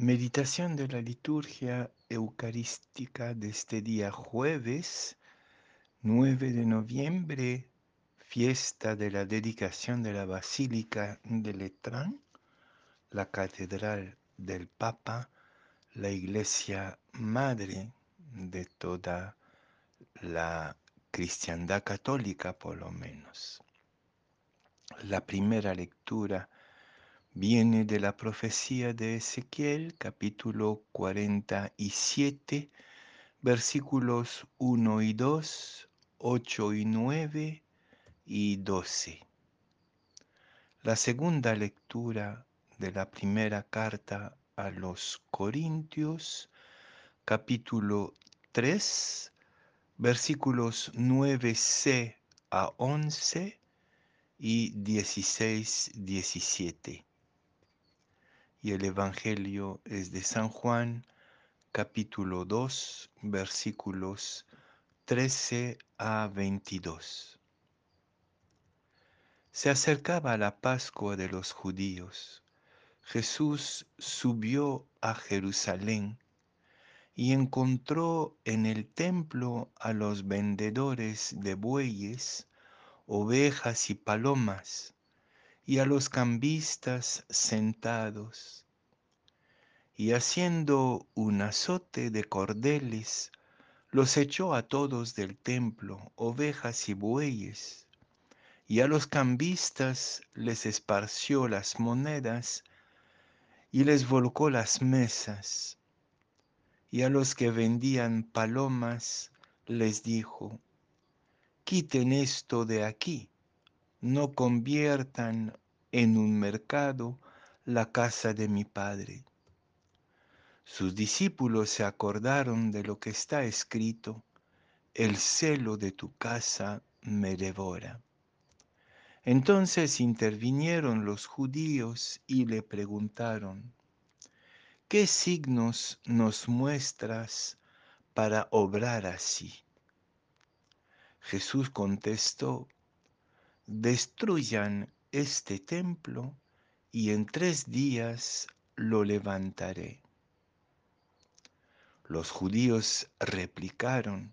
Meditación de la liturgia eucarística de este día jueves 9 de noviembre, fiesta de la dedicación de la Basílica de Letrán, la Catedral del Papa, la Iglesia Madre de toda la cristiandad católica por lo menos. La primera lectura viene de la profecía de Ezequiel, capítulo 47, versículos 1 y 2, 8 y 9 y 12. La segunda lectura de la primera carta a los Corintios, capítulo 3, versículos 9c a 11 y 16, 17 y el Evangelio es de San Juan, capítulo 2, versículos 13 a 22. Se acercaba la Pascua de los judíos. Jesús subió a Jerusalén y encontró en el templo a los vendedores de bueyes, ovejas y palomas y a los cambistas sentados, y haciendo un azote de cordeles, los echó a todos del templo, ovejas y bueyes, y a los cambistas les esparció las monedas y les volcó las mesas, y a los que vendían palomas les dijo, quiten esto de aquí no conviertan en un mercado la casa de mi Padre. Sus discípulos se acordaron de lo que está escrito, el celo de tu casa me devora. Entonces intervinieron los judíos y le preguntaron, ¿qué signos nos muestras para obrar así? Jesús contestó, destruyan este templo y en tres días lo levantaré. Los judíos replicaron,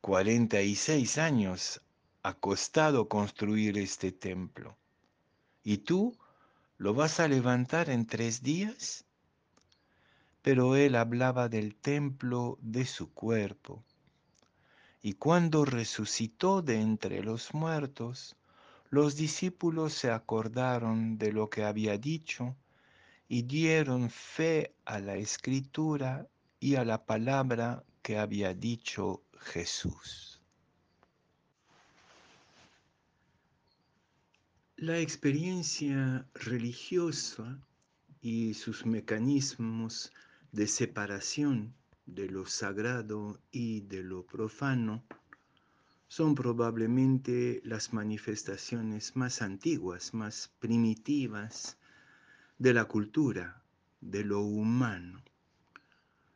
cuarenta y seis años ha costado construir este templo. ¿Y tú lo vas a levantar en tres días? Pero él hablaba del templo de su cuerpo. Y cuando resucitó de entre los muertos, los discípulos se acordaron de lo que había dicho y dieron fe a la escritura y a la palabra que había dicho Jesús. La experiencia religiosa y sus mecanismos de separación de lo sagrado y de lo profano son probablemente las manifestaciones más antiguas, más primitivas de la cultura, de lo humano.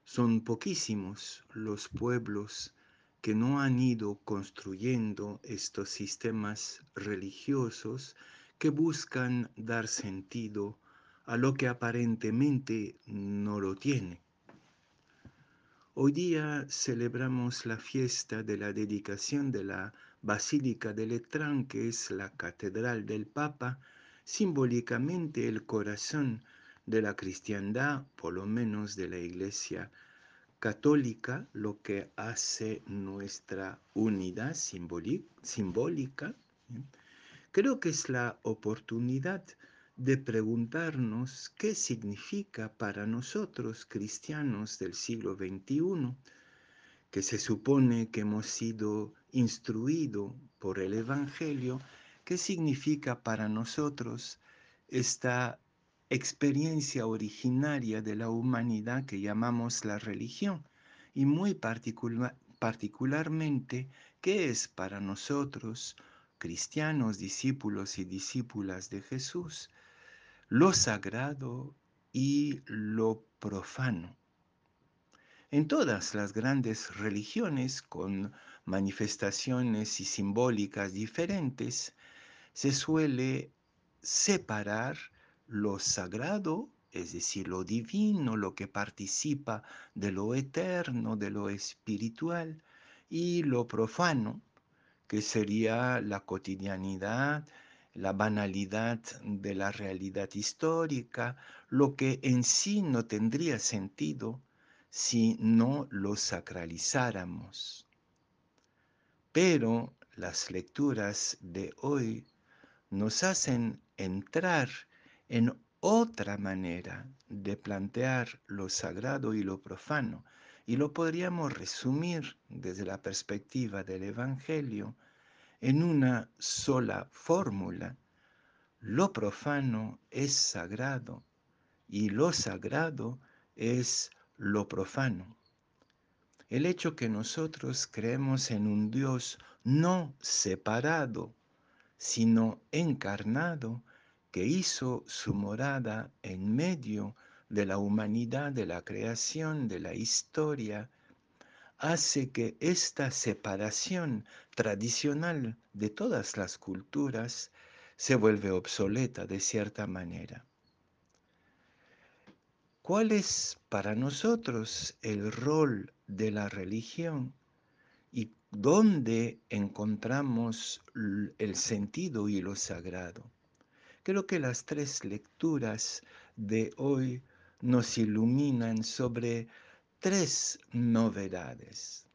Son poquísimos los pueblos que no han ido construyendo estos sistemas religiosos que buscan dar sentido a lo que aparentemente no lo tiene. Hoy día celebramos la fiesta de la dedicación de la Basílica de Letrán, que es la Catedral del Papa, simbólicamente el corazón de la cristiandad, por lo menos de la Iglesia católica, lo que hace nuestra unidad simbólica. Creo que es la oportunidad de preguntarnos qué significa para nosotros cristianos del siglo XXI, que se supone que hemos sido instruidos por el Evangelio, qué significa para nosotros esta experiencia originaria de la humanidad que llamamos la religión y muy particularmente qué es para nosotros cristianos, discípulos y discípulas de Jesús, lo sagrado y lo profano. En todas las grandes religiones, con manifestaciones y simbólicas diferentes, se suele separar lo sagrado es decir, lo divino, lo que participa de lo eterno, de lo espiritual, y lo profano, que sería la cotidianidad, la banalidad de la realidad histórica, lo que en sí no tendría sentido si no lo sacralizáramos. Pero las lecturas de hoy nos hacen entrar en otra manera de plantear lo sagrado y lo profano, y lo podríamos resumir desde la perspectiva del Evangelio en una sola fórmula. Lo profano es sagrado y lo sagrado es lo profano. El hecho que nosotros creemos en un Dios no separado, sino encarnado, que hizo su morada en medio de la humanidad, de la creación, de la historia, hace que esta separación tradicional de todas las culturas se vuelve obsoleta de cierta manera. ¿Cuál es para nosotros el rol de la religión y dónde encontramos el sentido y lo sagrado? Creo que las tres lecturas de hoy nos iluminan sobre tres novedades.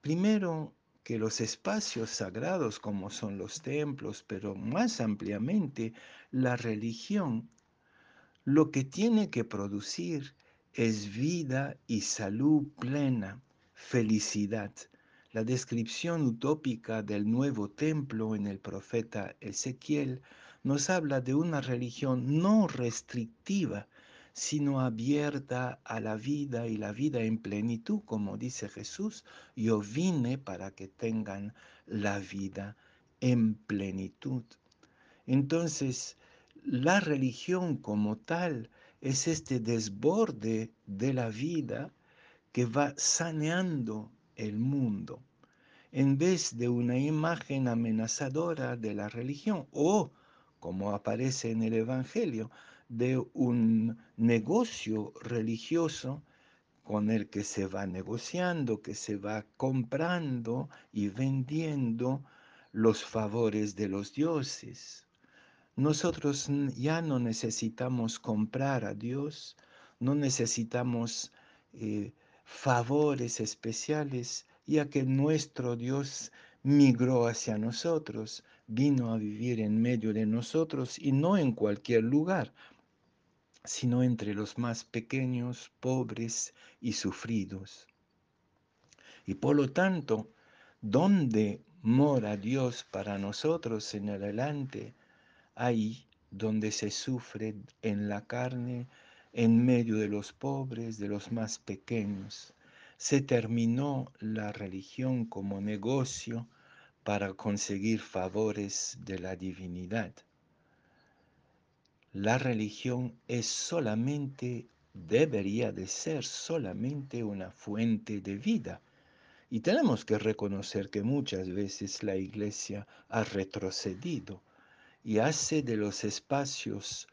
Primero, que los espacios sagrados como son los templos, pero más ampliamente la religión, lo que tiene que producir es vida y salud plena, felicidad. La descripción utópica del nuevo templo en el profeta Ezequiel nos habla de una religión no restrictiva, sino abierta a la vida y la vida en plenitud, como dice Jesús, yo vine para que tengan la vida en plenitud. Entonces, la religión como tal es este desborde de la vida que va saneando el mundo, en vez de una imagen amenazadora de la religión o como aparece en el Evangelio, de un negocio religioso con el que se va negociando, que se va comprando y vendiendo los favores de los dioses. Nosotros ya no necesitamos comprar a Dios, no necesitamos eh, favores especiales, ya que nuestro Dios migró hacia nosotros, vino a vivir en medio de nosotros y no en cualquier lugar, sino entre los más pequeños, pobres y sufridos. Y por lo tanto, ¿dónde mora Dios para nosotros en adelante? Ahí donde se sufre en la carne, en medio de los pobres, de los más pequeños. Se terminó la religión como negocio para conseguir favores de la divinidad. La religión es solamente, debería de ser solamente una fuente de vida. Y tenemos que reconocer que muchas veces la iglesia ha retrocedido y hace de los espacios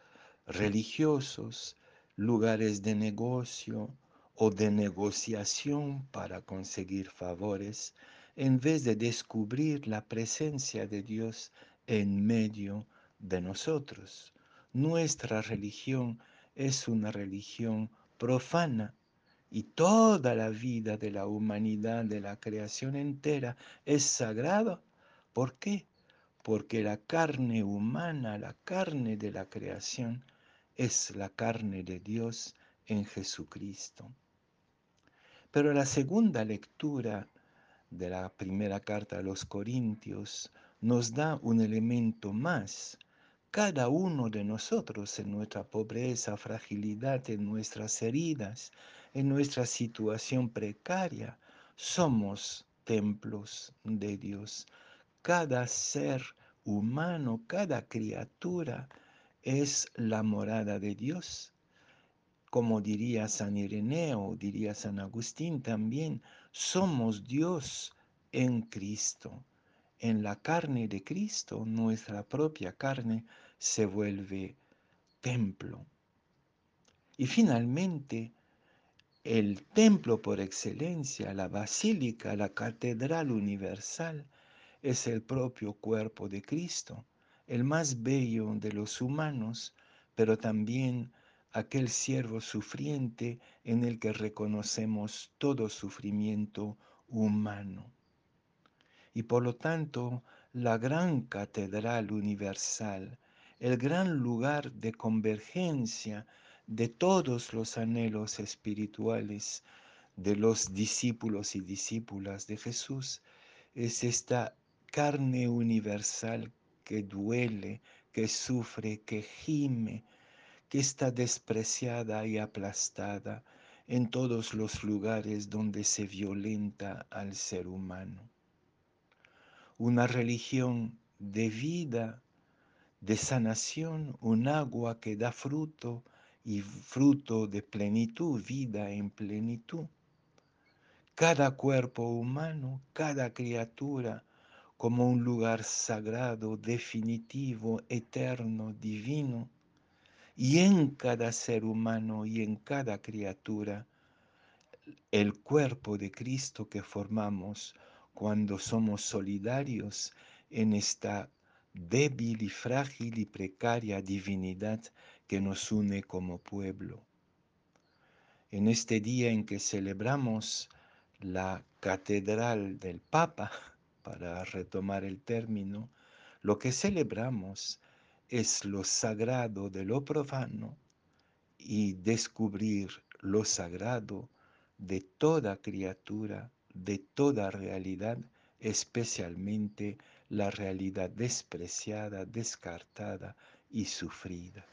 religiosos lugares de negocio o de negociación para conseguir favores en vez de descubrir la presencia de Dios en medio de nosotros. Nuestra religión es una religión profana y toda la vida de la humanidad, de la creación entera, es sagrada. ¿Por qué? Porque la carne humana, la carne de la creación, es la carne de Dios en Jesucristo. Pero la segunda lectura de la primera carta a los Corintios nos da un elemento más. Cada uno de nosotros en nuestra pobreza, fragilidad, en nuestras heridas, en nuestra situación precaria, somos templos de Dios. Cada ser humano, cada criatura es la morada de Dios como diría San Ireneo, diría San Agustín también, somos Dios en Cristo. En la carne de Cristo, nuestra propia carne se vuelve templo. Y finalmente, el templo por excelencia, la basílica, la catedral universal, es el propio cuerpo de Cristo, el más bello de los humanos, pero también aquel siervo sufriente en el que reconocemos todo sufrimiento humano. Y por lo tanto, la gran catedral universal, el gran lugar de convergencia de todos los anhelos espirituales de los discípulos y discípulas de Jesús, es esta carne universal que duele, que sufre, que gime, que está despreciada y aplastada en todos los lugares donde se violenta al ser humano. Una religión de vida, de sanación, un agua que da fruto y fruto de plenitud, vida en plenitud. Cada cuerpo humano, cada criatura, como un lugar sagrado, definitivo, eterno, divino, y en cada ser humano y en cada criatura, el cuerpo de Cristo que formamos cuando somos solidarios en esta débil y frágil y precaria divinidad que nos une como pueblo. En este día en que celebramos la catedral del Papa, para retomar el término, lo que celebramos es lo sagrado de lo profano y descubrir lo sagrado de toda criatura, de toda realidad, especialmente la realidad despreciada, descartada y sufrida.